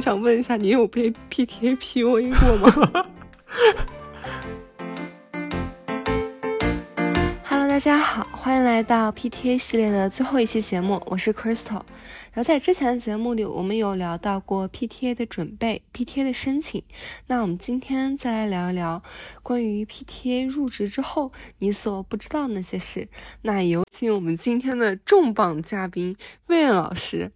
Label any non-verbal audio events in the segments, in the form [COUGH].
我想问一下，你有被 PTA PUA 过吗？[LAUGHS] Hello，大家好，欢迎来到 PTA 系列的最后一期节目，我是 Crystal。然后在之前的节目里，我们有聊到过 PTA 的准备、PTA 的申请。那我们今天再来聊一聊关于 PTA 入职之后你所不知道的那些事。那有请我们今天的重磅嘉宾魏老师，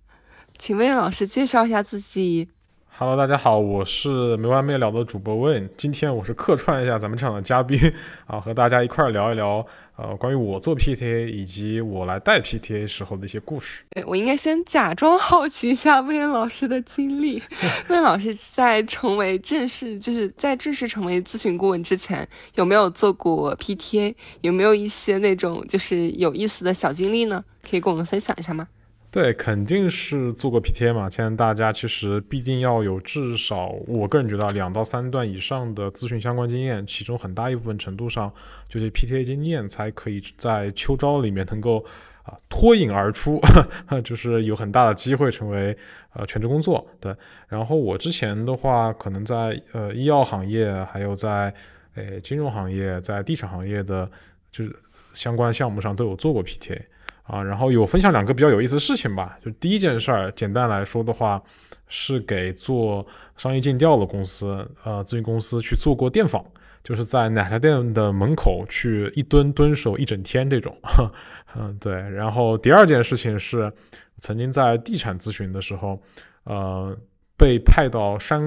请魏老师介绍一下自己。Hello，大家好，我是没完没了的主播问。今天我是客串一下咱们这场的嘉宾 [LAUGHS] 啊，和大家一块聊一聊呃关于我做 PTA 以及我来带 PTA 时候的一些故事。对我应该先假装好奇一下魏老师的经历。[LAUGHS] 魏老师在成为正式就是在正式成为咨询顾问之前，有没有做过 PTA？有没有一些那种就是有意思的小经历呢？可以跟我们分享一下吗？对，肯定是做过 PTA 嘛。现在大家其实必定要有至少，我个人觉得两到三段以上的咨询相关经验，其中很大一部分程度上就是 PTA 经验，才可以在秋招里面能够啊脱颖而出，[LAUGHS] 就是有很大的机会成为呃全职工作。对，然后我之前的话，可能在呃医药行业，还有在诶金融行业，在地产行业的就是相关项目上都有做过 PTA。啊，然后有分享两个比较有意思的事情吧。就第一件事儿，简单来说的话，是给做商业尽调的公司，呃，咨询公司去做过电访，就是在奶茶店的门口去一蹲蹲守一整天这种。[LAUGHS] 嗯，对。然后第二件事情是，曾经在地产咨询的时候，呃，被派到山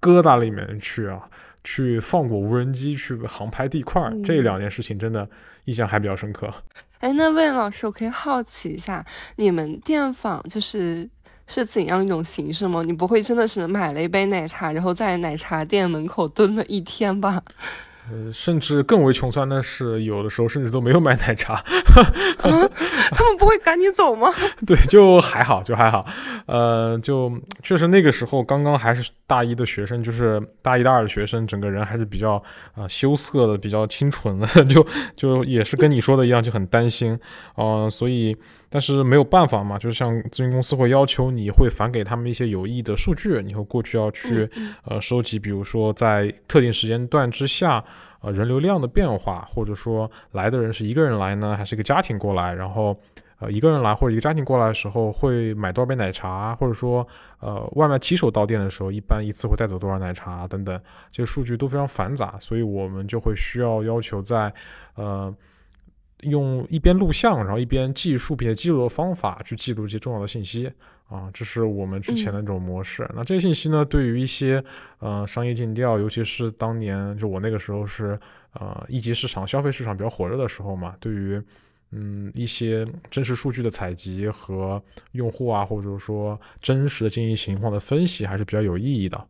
疙瘩里面去啊，去放过无人机去航拍地块，这两件事情真的印象还比较深刻。哎，那魏老师，我可以好奇一下，你们电访就是是怎样一种形式吗？你不会真的是买了一杯奶茶，然后在奶茶店门口蹲了一天吧？呃，甚至更为穷酸的是，有的时候甚至都没有买奶茶。他们不会赶你走吗？[LAUGHS] 对，就还好，就还好。呃，就确实那个时候刚刚还是大一的学生，就是大一、大二的学生，整个人还是比较啊羞涩的，比较清纯的，[LAUGHS] 就就也是跟你说的一样，就很担心。嗯，所以但是没有办法嘛，就是像咨询公司会要求你会返给他们一些有益的数据，你会过去要去呃收集，比如说在特定时间段之下。呃，人流量的变化，或者说来的人是一个人来呢，还是一个家庭过来？然后，呃，一个人来或者一个家庭过来的时候，会买多少杯奶茶？或者说，呃，外卖骑手到店的时候，一般一次会带走多少奶茶？等等，这些数据都非常繁杂，所以我们就会需要要求在，呃。用一边录像，然后一边记数并且记录的方法去记录一些重要的信息啊，这是我们之前的那种模式。那这些信息呢，对于一些呃商业尽调，尤其是当年就我那个时候是呃一级市场、消费市场比较火热的时候嘛，对于嗯一些真实数据的采集和用户啊，或者说真实的经营情况的分析，还是比较有意义的。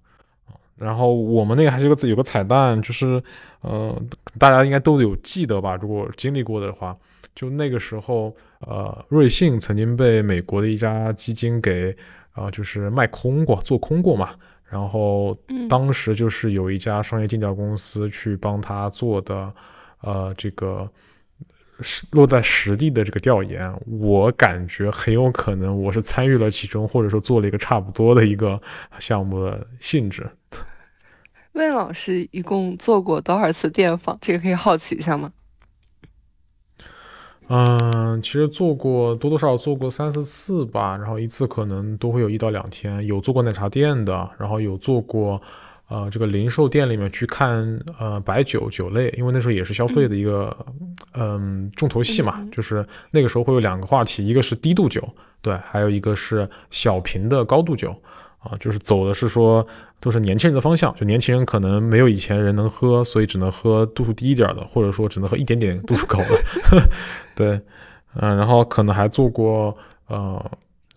然后我们那个还是有个有个彩蛋，就是，呃，大家应该都有记得吧？如果经历过的话，就那个时候，呃，瑞幸曾经被美国的一家基金给，啊，就是卖空过，做空过嘛。然后当时就是有一家商业尽调公司去帮他做的，呃，这个是落在实地的这个调研，我感觉很有可能我是参与了其中，或者说做了一个差不多的一个项目的性质。魏老师一共做过多少次电访？这个可以好奇一下吗？嗯，其实做过多多少少做过三四次吧，然后一次可能都会有一到两天。有做过奶茶店的，然后有做过呃这个零售店里面去看呃白酒酒类，因为那时候也是消费的一个嗯重头戏嘛，就是那个时候会有两个话题，一个是低度酒，对，还有一个是小瓶的高度酒。啊，就是走的是说都是年轻人的方向，就年轻人可能没有以前人能喝，所以只能喝度数低一点的，或者说只能喝一点点度数高的。[LAUGHS] 对，嗯，然后可能还做过呃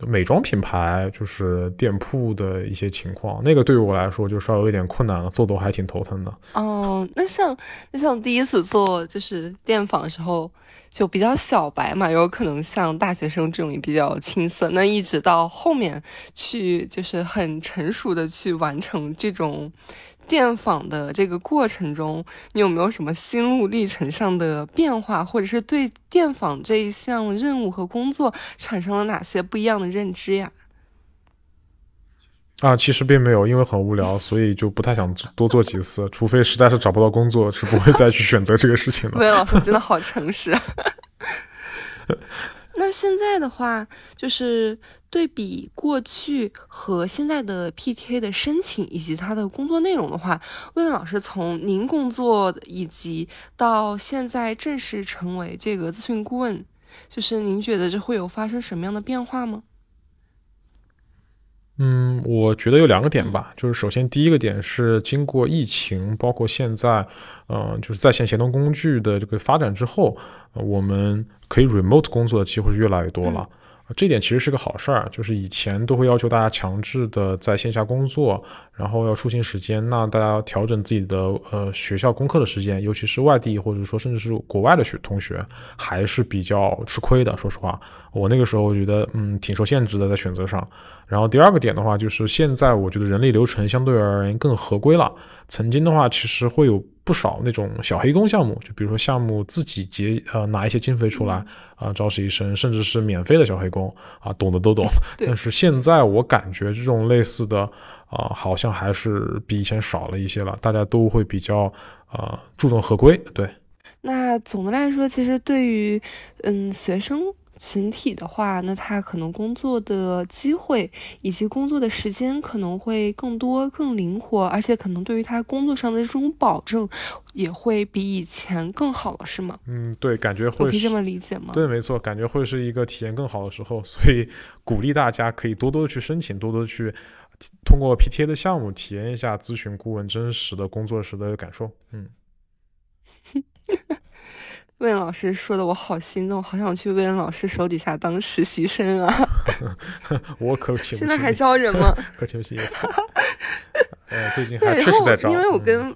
美妆品牌，就是店铺的一些情况，那个对于我来说就稍微有点困难了，做的我还挺头疼的。哦，那像那像第一次做就是电访的时候。就比较小白嘛，有可能像大学生这种也比较青涩。那一直到后面去，就是很成熟的去完成这种电访的这个过程中，你有没有什么心路历程上的变化，或者是对电访这一项任务和工作产生了哪些不一样的认知呀？啊，其实并没有，因为很无聊，所以就不太想多做几次，除非实在是找不到工作，是不会再去选择这个事情了。[LAUGHS] 魏老师真的好诚实。[LAUGHS] 那现在的话，就是对比过去和现在的 PTA 的申请以及他的工作内容的话，魏老师从您工作以及到现在正式成为这个咨询顾问，就是您觉得这会有发生什么样的变化吗？嗯，我觉得有两个点吧，就是首先第一个点是经过疫情，包括现在，嗯，就是在线协同工具的这个发展之后，我们可以 remote 工作的机会是越来越多了。这点其实是个好事儿，就是以前都会要求大家强制的在线下工作，然后要出行时间，那大家调整自己的呃学校功课的时间，尤其是外地或者说甚至是国外的学同学，还是比较吃亏的。说实话，我那个时候觉得嗯挺受限制的在选择上。然后第二个点的话，就是现在我觉得人力流程相对而言更合规了。曾经的话，其实会有不少那种小黑工项目，就比如说项目自己结呃拿一些经费出来啊招实习生，甚至是免费的小黑工啊，懂的都懂。但是现在我感觉这种类似的啊，好像还是比以前少了一些了。大家都会比较啊注重合规。对。那总的来说，其实对于嗯学生。群体的话，那他可能工作的机会以及工作的时间可能会更多、更灵活，而且可能对于他工作上的这种保证也会比以前更好了，是吗？嗯，对，感觉会。可以这么理解吗？对，没错，感觉会是一个体验更好的时候，所以鼓励大家可以多多的去申请，多多去通过 PTA 的项目体验一下咨询顾问真实的工作时的感受。嗯。[LAUGHS] 魏老师说的我好心动，好想去魏老师手底下当实习生啊！[LAUGHS] 我可请现在还招人吗？[LAUGHS] 可请不起。[LAUGHS] 呃，最近还确实在招。因为我跟，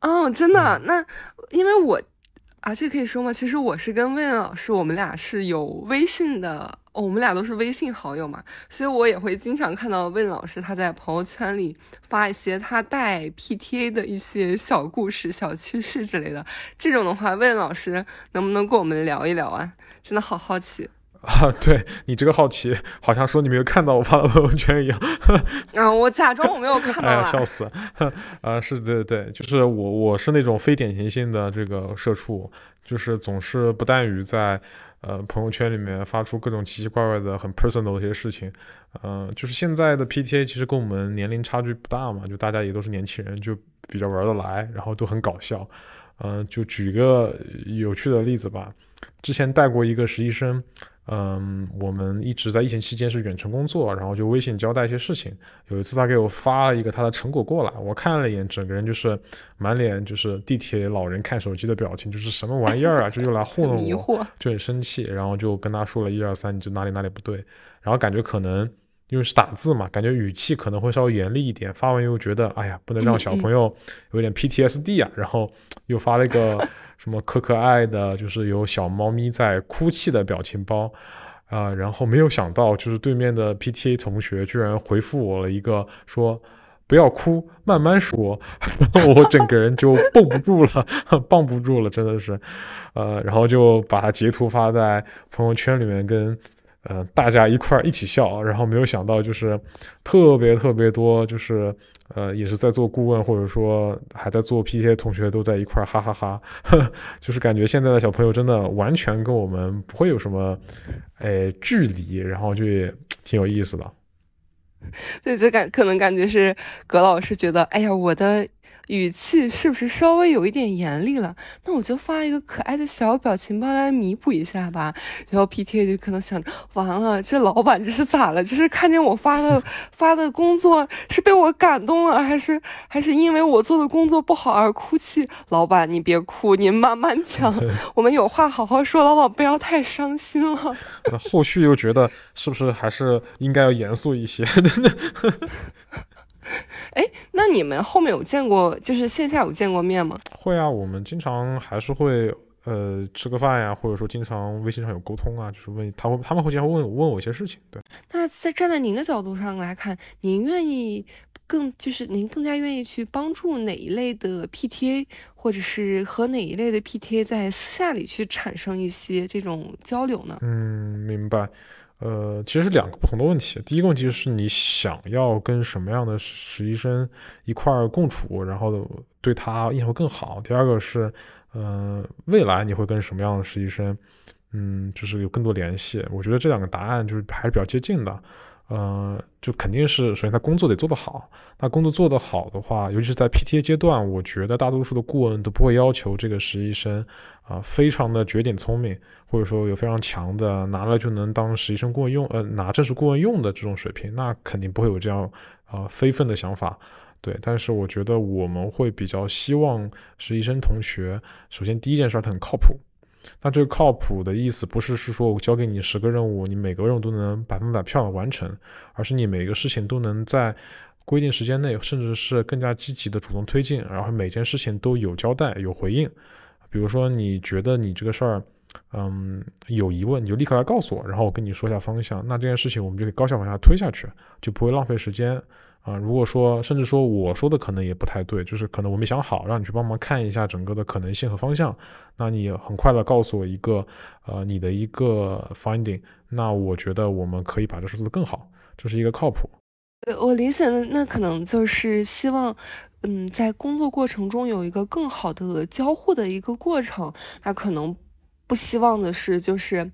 哦，真的，那因为我。啊，这可以说吗？其实我是跟魏老师，我们俩是有微信的，我们俩都是微信好友嘛，所以我也会经常看到魏老师他在朋友圈里发一些他带 PTA 的一些小故事、小趣事之类的。这种的话，魏老师能不能跟我们聊一聊啊？真的好好奇。啊，[LAUGHS] 对你这个好奇，好像说你没有看到我发的朋友圈一样。[LAUGHS] 啊，我假装我没有看到。哎呀，笑死！[LAUGHS] 啊，是对对，就是我，我是那种非典型性的这个社畜，就是总是不但于在呃朋友圈里面发出各种奇奇怪怪的、很 personal 的一些事情。嗯，就是现在的 PTA 其实跟我们年龄差距不大嘛，就大家也都是年轻人，就比较玩得来，然后都很搞笑。嗯，就举个有趣的例子吧，之前带过一个实习生。嗯，我们一直在疫情期间是远程工作，然后就微信交代一些事情。有一次他给我发了一个他的成果过来，我看了一眼，整个人就是满脸就是地铁老人看手机的表情，就是什么玩意儿啊，就又来糊弄我，就很生气，然后就跟他说了一二三，你这哪里哪里不对，然后感觉可能因为是打字嘛，感觉语气可能会稍微严厉一点，发完又觉得哎呀，不能让小朋友有点 PTSD 啊，然后又发了一个。什么可可爱的，就是有小猫咪在哭泣的表情包，啊，然后没有想到，就是对面的 PTA 同学居然回复我了一个说不要哭，慢慢说，[LAUGHS] 然后我整个人就绷不住了，[LAUGHS] 绷不住了，真的是，呃，然后就把他截图发在朋友圈里面跟。呃，大家一块儿一起笑，然后没有想到就是特别特别多，就是呃，也是在做顾问或者说还在做 PTA 同学都在一块儿哈哈哈，[LAUGHS] 就是感觉现在的小朋友真的完全跟我们不会有什么哎距离，然后就也挺有意思的。对，就感可能感觉是葛老师觉得，哎呀，我的。语气是不是稍微有一点严厉了？那我就发一个可爱的小表情包来弥补一下吧。然后 PTA 就可能想着，完了，这老板这是咋了？这是看见我发的 [LAUGHS] 发的工作是被我感动了，还是还是因为我做的工作不好而哭泣？老板，你别哭，您慢慢讲，我们有话好好说，老板不要太伤心了。[LAUGHS] 那后续又觉得是不是还是应该要严肃一些？[LAUGHS] [LAUGHS] 哎，那你们后面有见过，就是线下有见过面吗？会啊，我们经常还是会呃吃个饭呀，或者说经常微信上有沟通啊，就是问他会他们会经常问问我一些事情。对，那在站在您的角度上来看，您愿意更就是您更加愿意去帮助哪一类的 PTA，或者是和哪一类的 PTA 在私下里去产生一些这种交流呢？嗯，明白。呃，其实是两个不同的问题。第一个问题是你想要跟什么样的实习生一块儿共处，然后对他印象会更好。第二个是，呃，未来你会跟什么样的实习生，嗯，就是有更多联系。我觉得这两个答案就是还是比较接近的。呃，就肯定是首先他工作得做得好。那工作做得好的话，尤其是在 PTA 阶段，我觉得大多数的顾问都不会要求这个实习生啊，非常的绝顶聪明，或者说有非常强的拿了就能当实习生顾问用，呃，拿正式顾问用的这种水平，那肯定不会有这样啊非分的想法。对，但是我觉得我们会比较希望实习生同学，首先第一件事他很靠谱。那这个靠谱的意思不是是说我交给你十个任务，你每个任务都能百分百漂亮完成，而是你每个事情都能在规定时间内，甚至是更加积极的主动推进，然后每件事情都有交代、有回应。比如说你觉得你这个事儿，嗯，有疑问，你就立刻来告诉我，然后我跟你说一下方向。那这件事情我们就可以高效往下推下去，就不会浪费时间。啊，如果说甚至说我说的可能也不太对，就是可能我没想好，让你去帮忙看一下整个的可能性和方向，那你很快的告诉我一个，呃，你的一个 finding，那我觉得我们可以把这事做得更好，这是一个靠谱。呃，我理解的那可能就是希望，嗯，在工作过程中有一个更好的交互的一个过程，那可能不希望的是就是。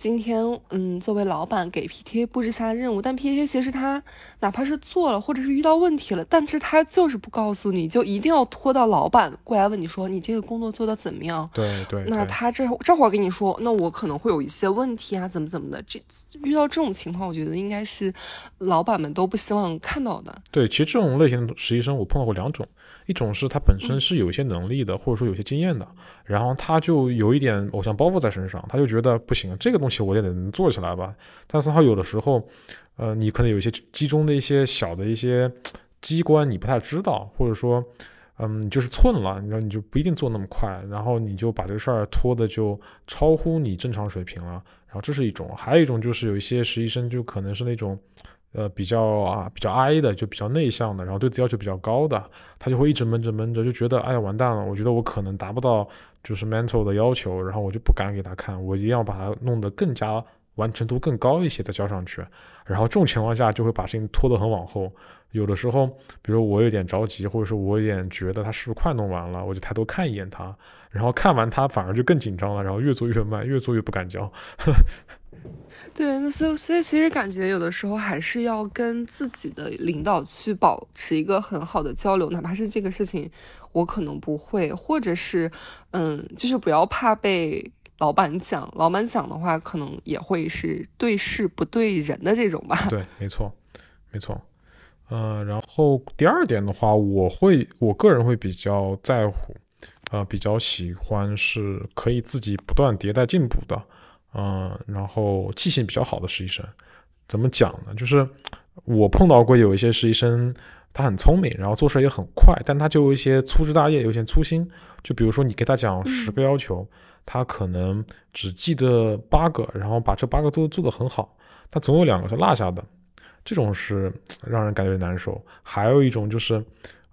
今天，嗯，作为老板给 PTA 布置下的任务，但 PTA 其实他哪怕是做了，或者是遇到问题了，但是他就是不告诉你，就一定要拖到老板过来问你说你这个工作做的怎么样？对对。那他这这会儿跟你说，那我可能会有一些问题啊，怎么怎么的。这遇到这种情况，我觉得应该是老板们都不希望看到的。对，其实这种类型的实习生我碰到过两种。一种是他本身是有一些能力的，或者说有些经验的，然后他就有一点偶像包袱在身上，他就觉得不行，这个东西我也得能做起来吧。但是他有的时候，呃，你可能有一些机中的一些小的一些机关你不太知道，或者说，嗯，你就是寸了，然后你就不一定做那么快，然后你就把这个事儿拖的就超乎你正常水平了。然后这是一种，还有一种就是有一些实习生就可能是那种。呃，比较啊，比较 I 的，就比较内向的，然后对自己要求比较高的，他就会一直闷着闷着，就觉得哎呀完蛋了，我觉得我可能达不到就是 mental 的要求，然后我就不敢给他看，我一定要把他弄得更加完成度更高一些再交上去，然后这种情况下就会把事情拖得很往后，有的时候，比如我有点着急，或者说我有点觉得他是不是快弄完了，我就抬头看一眼他，然后看完他反而就更紧张了，然后越做越慢，越做越不敢交。[LAUGHS] 对，那所以所以其实感觉有的时候还是要跟自己的领导去保持一个很好的交流，哪怕是这个事情我可能不会，或者是嗯，就是不要怕被老板讲，老板讲的话可能也会是对事不对人的这种吧。对，没错，没错。嗯，然后第二点的话，我会我个人会比较在乎，呃，比较喜欢是可以自己不断迭代进步的。嗯，然后记性比较好的实习生，怎么讲呢？就是我碰到过有一些实习生，他很聪明，然后做事也很快，但他就有一些粗枝大叶，有些粗心。就比如说你给他讲十个要求，他可能只记得八个，然后把这八个都做得很好，他总有两个是落下的，这种是让人感觉难受。还有一种就是，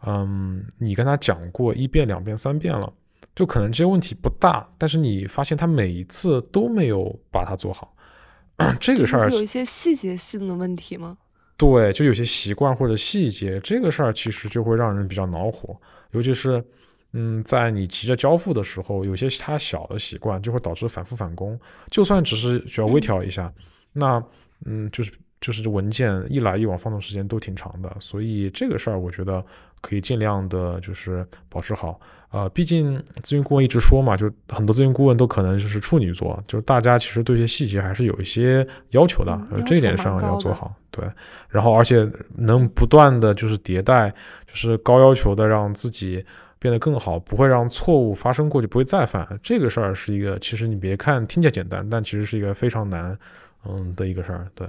嗯，你跟他讲过一遍、两遍、三遍了。就可能这些问题不大，但是你发现他每一次都没有把它做好，[CLEARS THROAT] 这个事儿有一些细节性的问题吗？对，就有些习惯或者细节，这个事儿其实就会让人比较恼火，尤其是嗯，在你急着交付的时候，有些他小的习惯就会导致反复返工，就算只是需要微调一下，那嗯，就是就是文件一来一往放的时间都挺长的，所以这个事儿我觉得可以尽量的就是保持好。呃，毕竟咨询顾问一直说嘛，就很多咨询顾问都可能就是处女座，就是大家其实对一些细节还是有一些要求的，这一点上要做好。对，然后而且能不断的就是迭代，就是高要求的让自己变得更好，不会让错误发生过就不会再犯。这个事儿是一个，其实你别看听起来简单，但其实是一个非常难，嗯的一个事儿。对，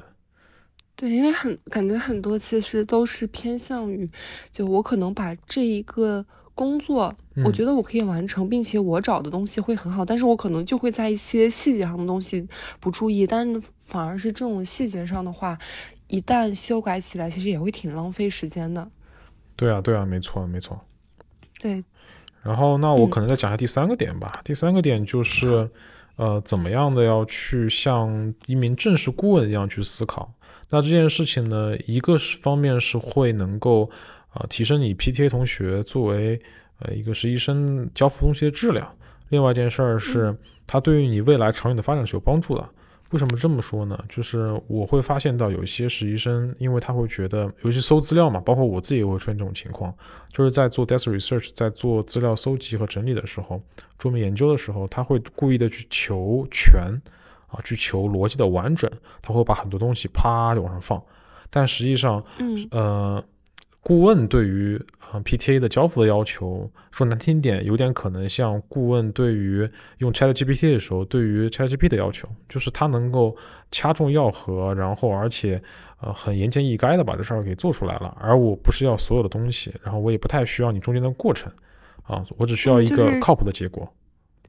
对，因为很感觉很多其实都是偏向于，就我可能把这一个。工作，我觉得我可以完成，并且我找的东西会很好，但是我可能就会在一些细节上的东西不注意，但反而是这种细节上的话，一旦修改起来，其实也会挺浪费时间的。对啊，对啊，没错，没错。对。然后，那我可能再讲一下第三个点吧。第三个点就是，呃，怎么样的要去像一名正式顾问一样去思考？那这件事情呢，一个方面是会能够啊提升你 PTA 同学作为呃一个实习生交付东西的质量，另外一件事儿是它对于你未来长远的发展是有帮助的。为什么这么说呢？就是我会发现到有一些实习生，因为他会觉得，尤其搜资料嘛，包括我自己也会出现这种情况，就是在做 desk research，在做资料搜集和整理的时候，桌面研究的时候，他会故意的去求全啊，去求逻辑的完整，他会把很多东西啪就往上放，但实际上，嗯呃。顾问对于啊 PTA 的交付的要求，说难听点，有点可能像顾问对于用 ChatGPT 的时候对于 ChatGPT 的要求，就是他能够掐中要核，然后而且呃很言简意赅的把这事儿给做出来了。而我不是要所有的东西，然后我也不太需要你中间的过程啊，我只需要一个靠谱的结果。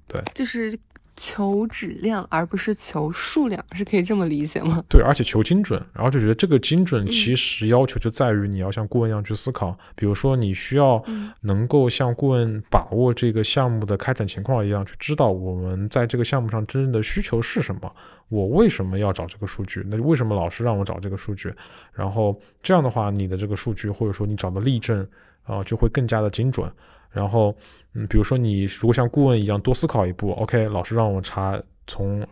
对，就是。求质量而不是求数量，是可以这么理解吗？对，而且求精准，然后就觉得这个精准其实要求就在于你要像顾问一样去思考，比如说你需要能够像顾问把握这个项目的开展情况一样，去知道我们在这个项目上真正的需求是什么，我为什么要找这个数据，那为什么老师让我找这个数据，然后这样的话，你的这个数据或者说你找的例证啊，就会更加的精准。然后，嗯，比如说你如果像顾问一样多思考一步，OK，老师让我查从，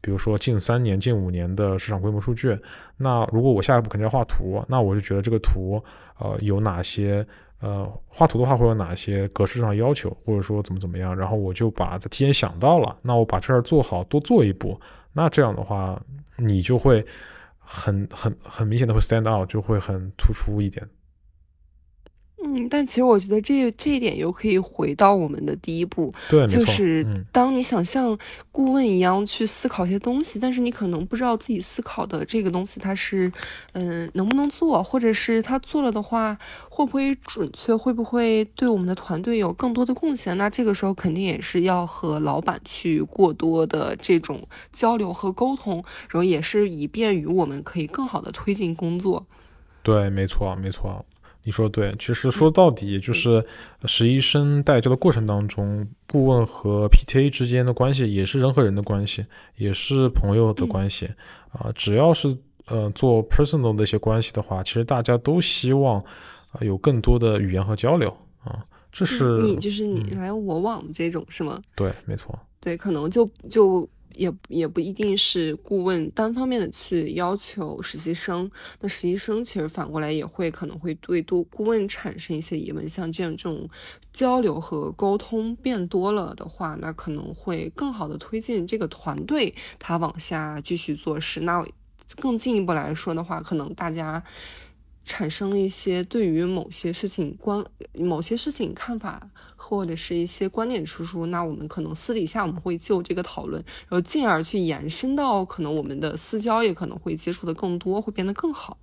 比如说近三年、近五年的市场规模数据，那如果我下一步肯定要画图，那我就觉得这个图，呃，有哪些，呃，画图的话会有哪些格式上要求，或者说怎么怎么样，然后我就把它提前想到了，那我把这儿做好，多做一步，那这样的话，你就会很很很明显的会 stand out，就会很突出一点。嗯，但其实我觉得这这一点又可以回到我们的第一步，对，就是当你想像顾问一样去思考一些东西，但是你可能不知道自己思考的这个东西它是，嗯，能不能做，或者是他做了的话会不会准确，会不会对我们的团队有更多的贡献？那这个时候肯定也是要和老板去过多的这种交流和沟通，然后也是以便于我们可以更好的推进工作。对，没错，没错。你说对，其实说到底就是实习生带教的过程当中，顾问和 PTA 之间的关系也是人和人的关系，也是朋友的关系啊。只要是呃做 personal 的一些关系的话，其实大家都希望啊有更多的语言和交流啊。这是你就是你来我往这种是吗？对，没错。对，可能就就。也也不一定是顾问单方面的去要求实习生，那实习生其实反过来也会可能会对多顾问产生一些疑问，像这样这种交流和沟通变多了的话，那可能会更好的推进这个团队他往下继续做事。那更进一步来说的话，可能大家。产生了一些对于某些事情观、某些事情看法，或者是一些观点输出，那我们可能私底下我们会就这个讨论，然后进而去延伸到可能我们的私交也可能会接触的更多，会变得更好。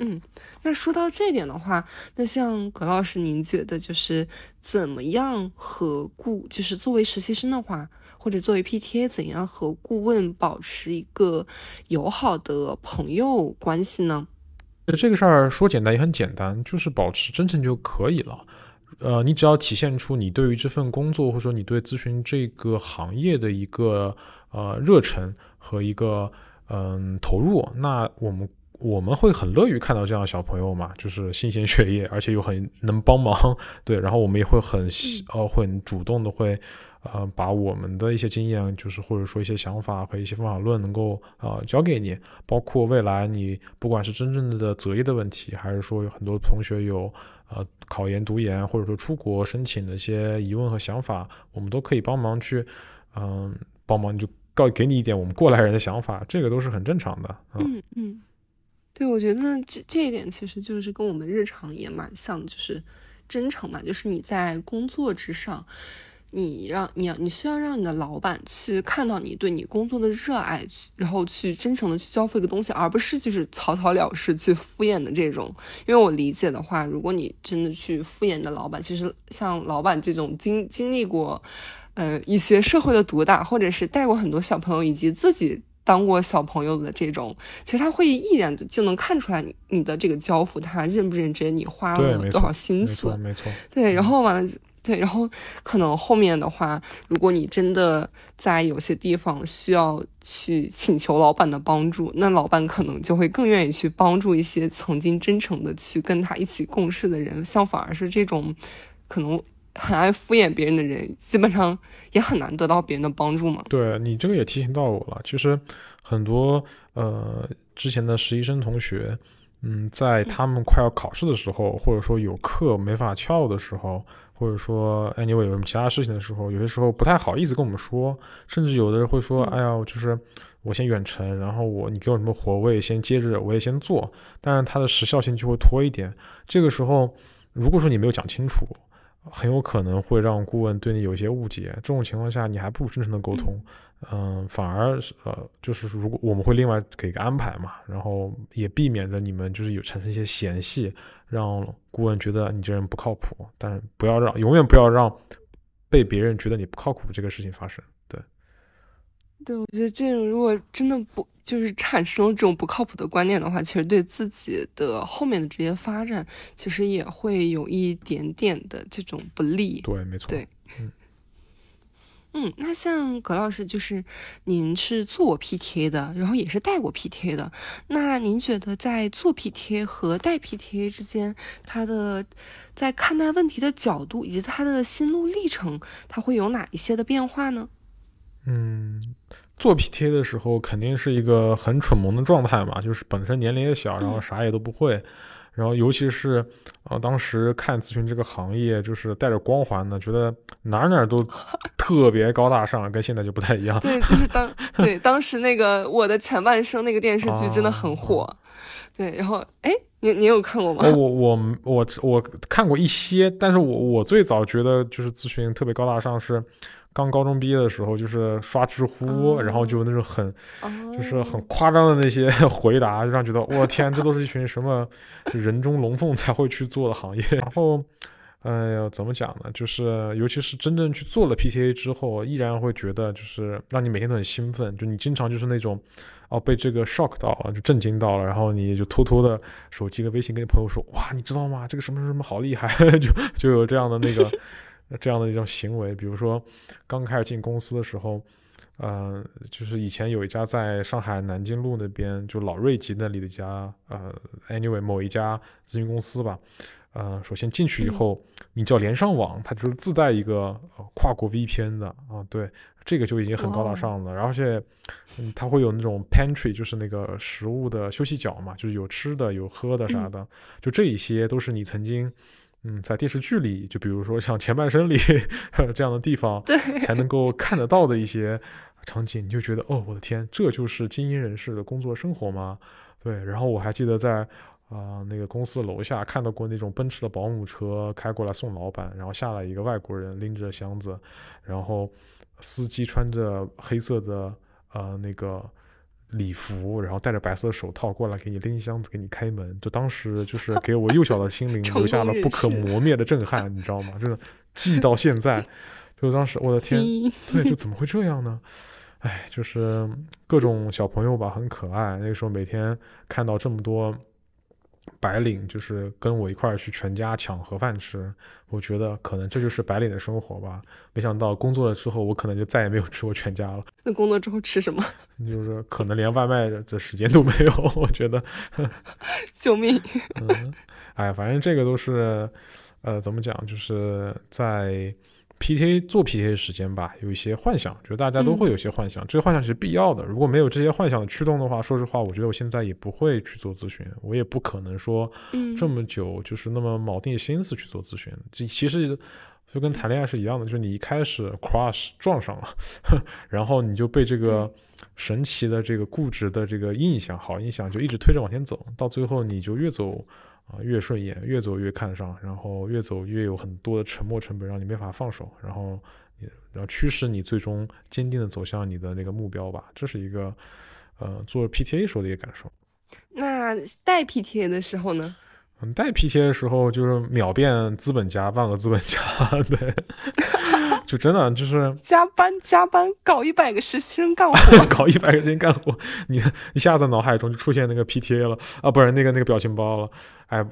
嗯，那说到这点的话，那像葛老师，您觉得就是怎么样和顾，就是作为实习生的话，或者作为 PTA，怎样和顾问保持一个友好的朋友关系呢？这个事儿说简单也很简单，就是保持真诚就可以了。呃，你只要体现出你对于这份工作或者说你对咨询这个行业的一个呃热忱和一个嗯投入，那我们我们会很乐于看到这样的小朋友嘛，就是新鲜血液，而且又很能帮忙，对，然后我们也会很呃会很主动的会。呃，把我们的一些经验，就是或者说一些想法和一些方法论，能够呃教给你，包括未来你不管是真正的择业的问题，还是说有很多同学有呃考研、读研，或者说出国申请的一些疑问和想法，我们都可以帮忙去，嗯，帮忙就告给你一点我们过来人的想法，这个都是很正常的。嗯嗯，对，我觉得这这一点其实就是跟我们日常也蛮像，就是真诚嘛，就是你在工作之上。你让你要你需要让你的老板去看到你对你工作的热爱，然后去真诚的去交付一个东西，而不是就是草草了事去敷衍的这种。因为我理解的话，如果你真的去敷衍的老板，其实像老板这种经经历过，呃一些社会的毒打，或者是带过很多小朋友，以及自己当过小朋友的这种，其实他会一眼就能看出来你你的这个交付他认不认真，你花了多少心思，没错，对，然后完了。对，然后可能后面的话，如果你真的在有些地方需要去请求老板的帮助，那老板可能就会更愿意去帮助一些曾经真诚的去跟他一起共事的人。相反而是这种可能很爱敷衍别人的人，基本上也很难得到别人的帮助嘛。对你这个也提醒到我了，其实很多呃之前的实习生同学。嗯，在他们快要考试的时候，或者说有课没法翘的时候，或者说 anyway 有什么其他事情的时候，有些时候不太好意思跟我们说，甚至有的人会说：“哎呀，就是我先远程，然后我你给我什么活，我也先接着，我也先做。”但是它的时效性就会拖一点。这个时候，如果说你没有讲清楚，很有可能会让顾问对你有一些误解。这种情况下，你还不如真诚的沟通。嗯，反而呃，就是如果我们会另外给个安排嘛，然后也避免着你们就是有产生一些嫌隙，让顾问觉得你这人不靠谱，但不要让永远不要让被别人觉得你不靠谱这个事情发生。对，对，我觉得这种如果真的不就是产生这种不靠谱的观念的话，其实对自己的后面的职业发展其实也会有一点点的这种不利。对，没错。对，嗯。嗯，那像葛老师，就是您是做 PTA 的，然后也是带过 PTA 的。那您觉得在做 PTA 和带 PTA 之间，他的在看待问题的角度以及他的心路历程，他会有哪一些的变化呢？嗯，做 PTA 的时候肯定是一个很蠢萌的状态嘛，就是本身年龄也小，然后啥也都不会。然后，尤其是，呃，当时看咨询这个行业，就是带着光环的，觉得哪哪都 [LAUGHS] 特别高大上，跟现在就不太一样。对，就是当 [LAUGHS] 对当时那个《我的前半生》那个电视剧真的很火。对，然后，哎，你你有看过吗？我我我我看过一些，但是我我最早觉得就是咨询特别高大上是。刚高中毕业的时候，就是刷知乎，然后就那种很，就是很夸张的那些 [LAUGHS] 回答，就让觉得我天，这都是一群什么 [LAUGHS] 人中龙凤才会去做的行业。[LAUGHS] 然后，哎呀，怎么讲呢？就是尤其是真正去做了 PTA 之后，依然会觉得就是让你每天都很兴奋，就你经常就是那种哦被这个 shock 到了，就震惊到了，然后你就偷偷的手机跟微信跟你朋友说，哇，你知道吗？这个什么什么好厉害，就就有这样的那个。这样的一种行为，比如说刚开始进公司的时候，呃，就是以前有一家在上海南京路那边，就老瑞吉那里的一家，呃，anyway 某一家咨询公司吧，呃，首先进去以后，你只要连上网，它就是自带一个跨国 VPN 的啊，对，这个就已经很高大上了，而且它会有那种 pantry，就是那个食物的休息角嘛，就是有吃的有喝的啥的，就这一些都是你曾经。嗯，在电视剧里，就比如说像前半生里 [LAUGHS] 这样的地方，才能够看得到的一些场景，你就觉得哦，我的天，这就是精英人士的工作生活吗？对。然后我还记得在啊那个公司楼下看到过那种奔驰的保姆车开过来送老板，然后下来一个外国人拎着箱子，然后司机穿着黑色的呃那个。礼服，然后戴着白色的手套过来给你拎箱子，给你开门，就当时就是 [LAUGHS] 给我幼小的心灵 [LAUGHS] 留下了不可磨灭的震撼，你知道吗？真的记到现在，就当时我的天，对，就怎么会这样呢？哎，就是各种小朋友吧，很可爱。那个时候每天看到这么多。白领就是跟我一块儿去全家抢盒饭吃，我觉得可能这就是白领的生活吧。没想到工作了之后，我可能就再也没有吃过全家了。那工作之后吃什么？[LAUGHS] 就是可能连外卖的时间都没有。我觉得，[LAUGHS] 救命！嗯，哎，反正这个都是，呃，怎么讲，就是在。PTA 做 PTA 时间吧，有一些幻想，就大家都会有些幻想，这个幻想是必要的。如果没有这些幻想的驱动的话，说实话，我觉得我现在也不会去做咨询，我也不可能说这么久就是那么铆定心思去做咨询。这其实就跟谈恋爱是一样的，就是你一开始 crush 撞上了，[LAUGHS] 然后你就被这个神奇的这个固执的这个印象、好印象就一直推着往前走，到最后你就越走。啊，越顺眼，越走越看上，然后越走越有很多的沉没成本，让你没法放手，然后，然后驱使你最终坚定的走向你的那个目标吧。这是一个，呃，做 PTA 时候的一个感受。那带 PTA 的时候呢？嗯，带 PTA 的时候就是秒变资本家，万恶资本家，[LAUGHS] 对。就真的就是 [LAUGHS] 加班加班搞一百个实习生干活，搞一百个实习生干活，你一下子脑海中就出现那个 PTA 了啊，不是那个那个表情包了，哎，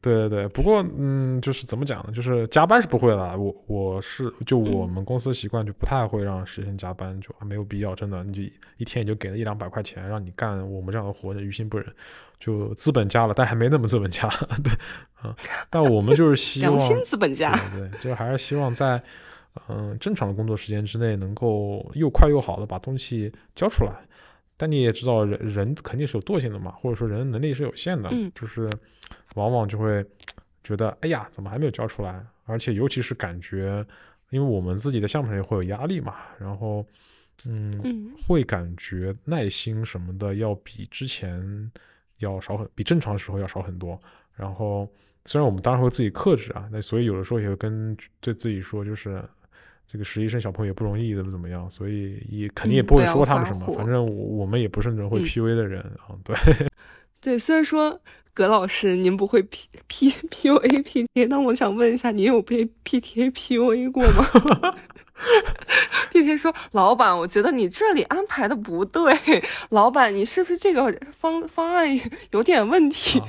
对对对，不过嗯，就是怎么讲呢？就是加班是不会的。我我是就我们公司习惯就不太会让实习生加班，就没有必要。真的，你就一天也就给了一两百块钱，让你干我们这样的活，于心不忍。就资本家了，但还没那么资本家。[LAUGHS] 对，啊，但我们就是希望良心资本家。对对，就还是希望在嗯正常的工作时间之内，能够又快又好的把东西交出来。但你也知道，人人肯定是有惰性的嘛，或者说人能力是有限的，嗯，就是往往就会觉得，哎呀，怎么还没有交出来？而且尤其是感觉，因为我们自己的项目上也会有压力嘛，然后，嗯，会感觉耐心什么的要比之前要少很，比正常时候要少很多。然后，虽然我们当然会自己克制啊，那所以有的时候也会跟对自己说，就是。这个实习生小朋友也不容易，怎么怎么样，所以也肯定也不会说他们什么。反正我我们也不是那种会 PUA 的人啊。对对，虽然说葛老师您不会 [LAUGHS] P P PUA PTA，那我想问一下，您有被 PTA PUA 过吗？PTA 说：“老板，我觉得你这里安排的不对。老板，你是不是这个方方案有点问题？”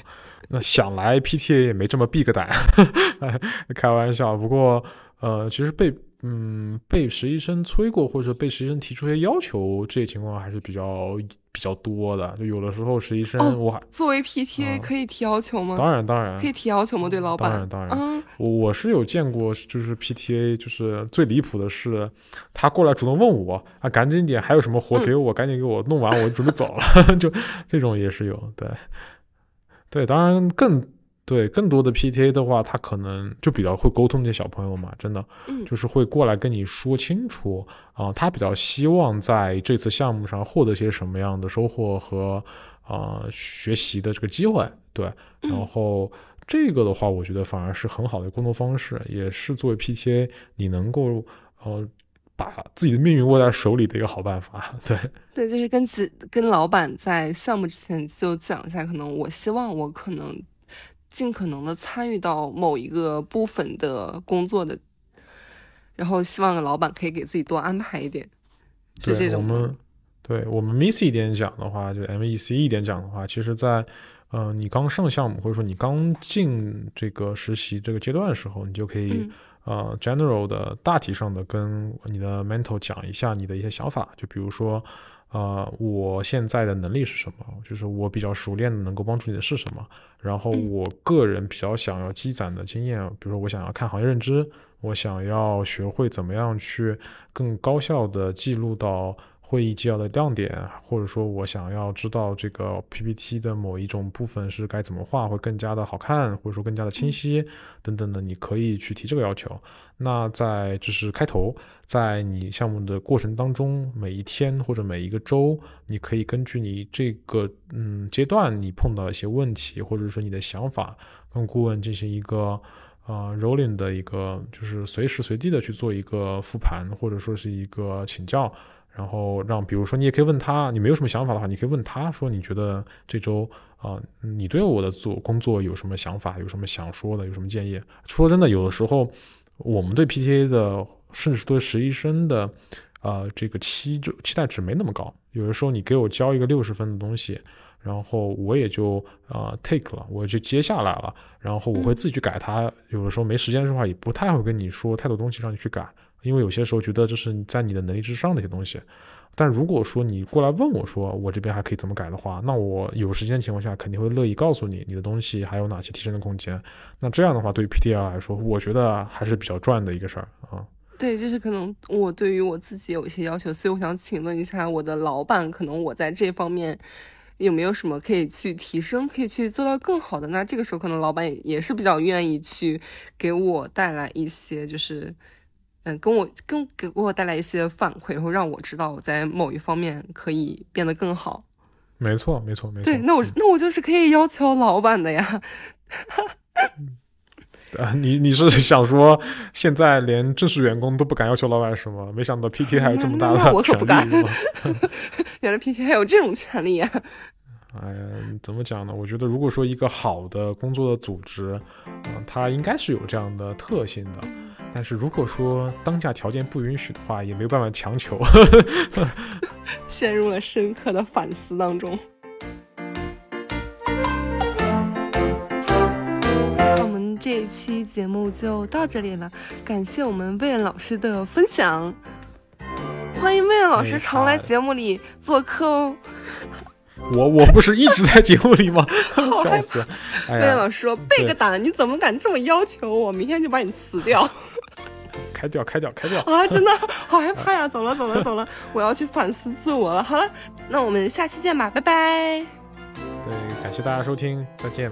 那想来 PTA 也没这么闭个胆，[LAUGHS] 开玩笑。不过呃，其实被。嗯，被实习生催过，或者被实习生提出一些要求，这些情况还是比较比较多的。就有的时候实习生，我还作为 PTA 可以提要求吗？当然，当然可以提要求吗？对老板？当然，当然。我我是有见过，就是 PTA，就是最离谱的是，他过来主动问我啊，赶紧点，还有什么活给我，赶紧给我弄完，我就准备走了。[LAUGHS] 就这种也是有，对，对，当然更。对更多的 PTA 的话，他可能就比较会沟通那些小朋友嘛，真的，就是会过来跟你说清楚啊，他比较希望在这次项目上获得些什么样的收获和啊学习的这个机会，对，然后这个的话，我觉得反而是很好的沟通方式，也是作为 PTA 你能够呃把自己的命运握在手里的一个好办法，对，对，就是跟自跟老板在项目之前就讲一下，可能我希望我可能。尽可能的参与到某一个部分的工作的，然后希望老板可以给自己多安排一点，是这种我们对我们 miss 一点讲的话，就 M E C 一点讲的话，其实，在呃你刚上项目或者说你刚进这个实习这个阶段的时候，你就可以呃 general 的大体上的跟你的 mentor 讲一下你的一些想法，就比如说。啊，我现在的能力是什么？就是我比较熟练的能够帮助你的是什么？然后我个人比较想要积攒的经验，比如说我想要看行业认知，我想要学会怎么样去更高效的记录到。会议纪要的亮点，或者说我想要知道这个 PPT 的某一种部分是该怎么画会更加的好看，或者说更加的清晰等等的，你可以去提这个要求。那在就是开头，在你项目的过程当中，每一天或者每一个周，你可以根据你这个嗯阶段你碰到一些问题，或者说你的想法，跟顾问进行一个啊 rolling 的一个，就是随时随地的去做一个复盘，或者说是一个请教。然后让，比如说你也可以问他，你没有什么想法的话，你可以问他说，你觉得这周啊，你对我的做工作有什么想法，有什么想说的，有什么建议？说真的，有的时候我们对 PTA 的，甚至对实习生的，呃，这个期就期待值没那么高。有的时候你给我交一个六十分的东西，然后我也就啊 take 了，我就接下来了，然后我会自己去改它。有的时候没时间的话，也不太会跟你说太多东西让你去改。因为有些时候觉得这是在你的能力之上的一些东西，但如果说你过来问我说我这边还可以怎么改的话，那我有时间的情况下肯定会乐意告诉你你的东西还有哪些提升的空间。那这样的话，对于 PDL 来说，我觉得还是比较赚的一个事儿啊。对，就是可能我对于我自己有一些要求，所以我想请问一下我的老板，可能我在这方面有没有什么可以去提升，可以去做到更好的？那这个时候可能老板也是比较愿意去给我带来一些就是。嗯，跟我跟给我带来一些反馈，然后让我知道我在某一方面可以变得更好。没错，没错，没错。对，那我那我就是可以要求老板的呀。[LAUGHS] 啊，你你是想说现在连正式员工都不敢要求老板什么？没想到 PT 还有这么大的权利 [LAUGHS] 原来 PT 还有这种权利呀！哎呀，怎么讲呢？我觉得如果说一个好的工作的组织，嗯，它应该是有这样的特性的。但是如果说当下条件不允许的话，也没有办法强求。[LAUGHS] 陷入了深刻的反思当中。我们这一期节目就到这里了，感谢我们魏老师的分享，欢迎魏老师常来节目里做客哦。我我不是一直在节目里吗？[LAUGHS] 笑死！魏老师说背个档，你怎么敢这么要求我？明天就把你辞掉。[LAUGHS] 开掉，开掉，开掉！啊，真的 [LAUGHS] 好害怕呀！走了，走了，走了，我要去反思自我了。好了，那我们下期见吧，拜拜。对，感谢大家收听，再见。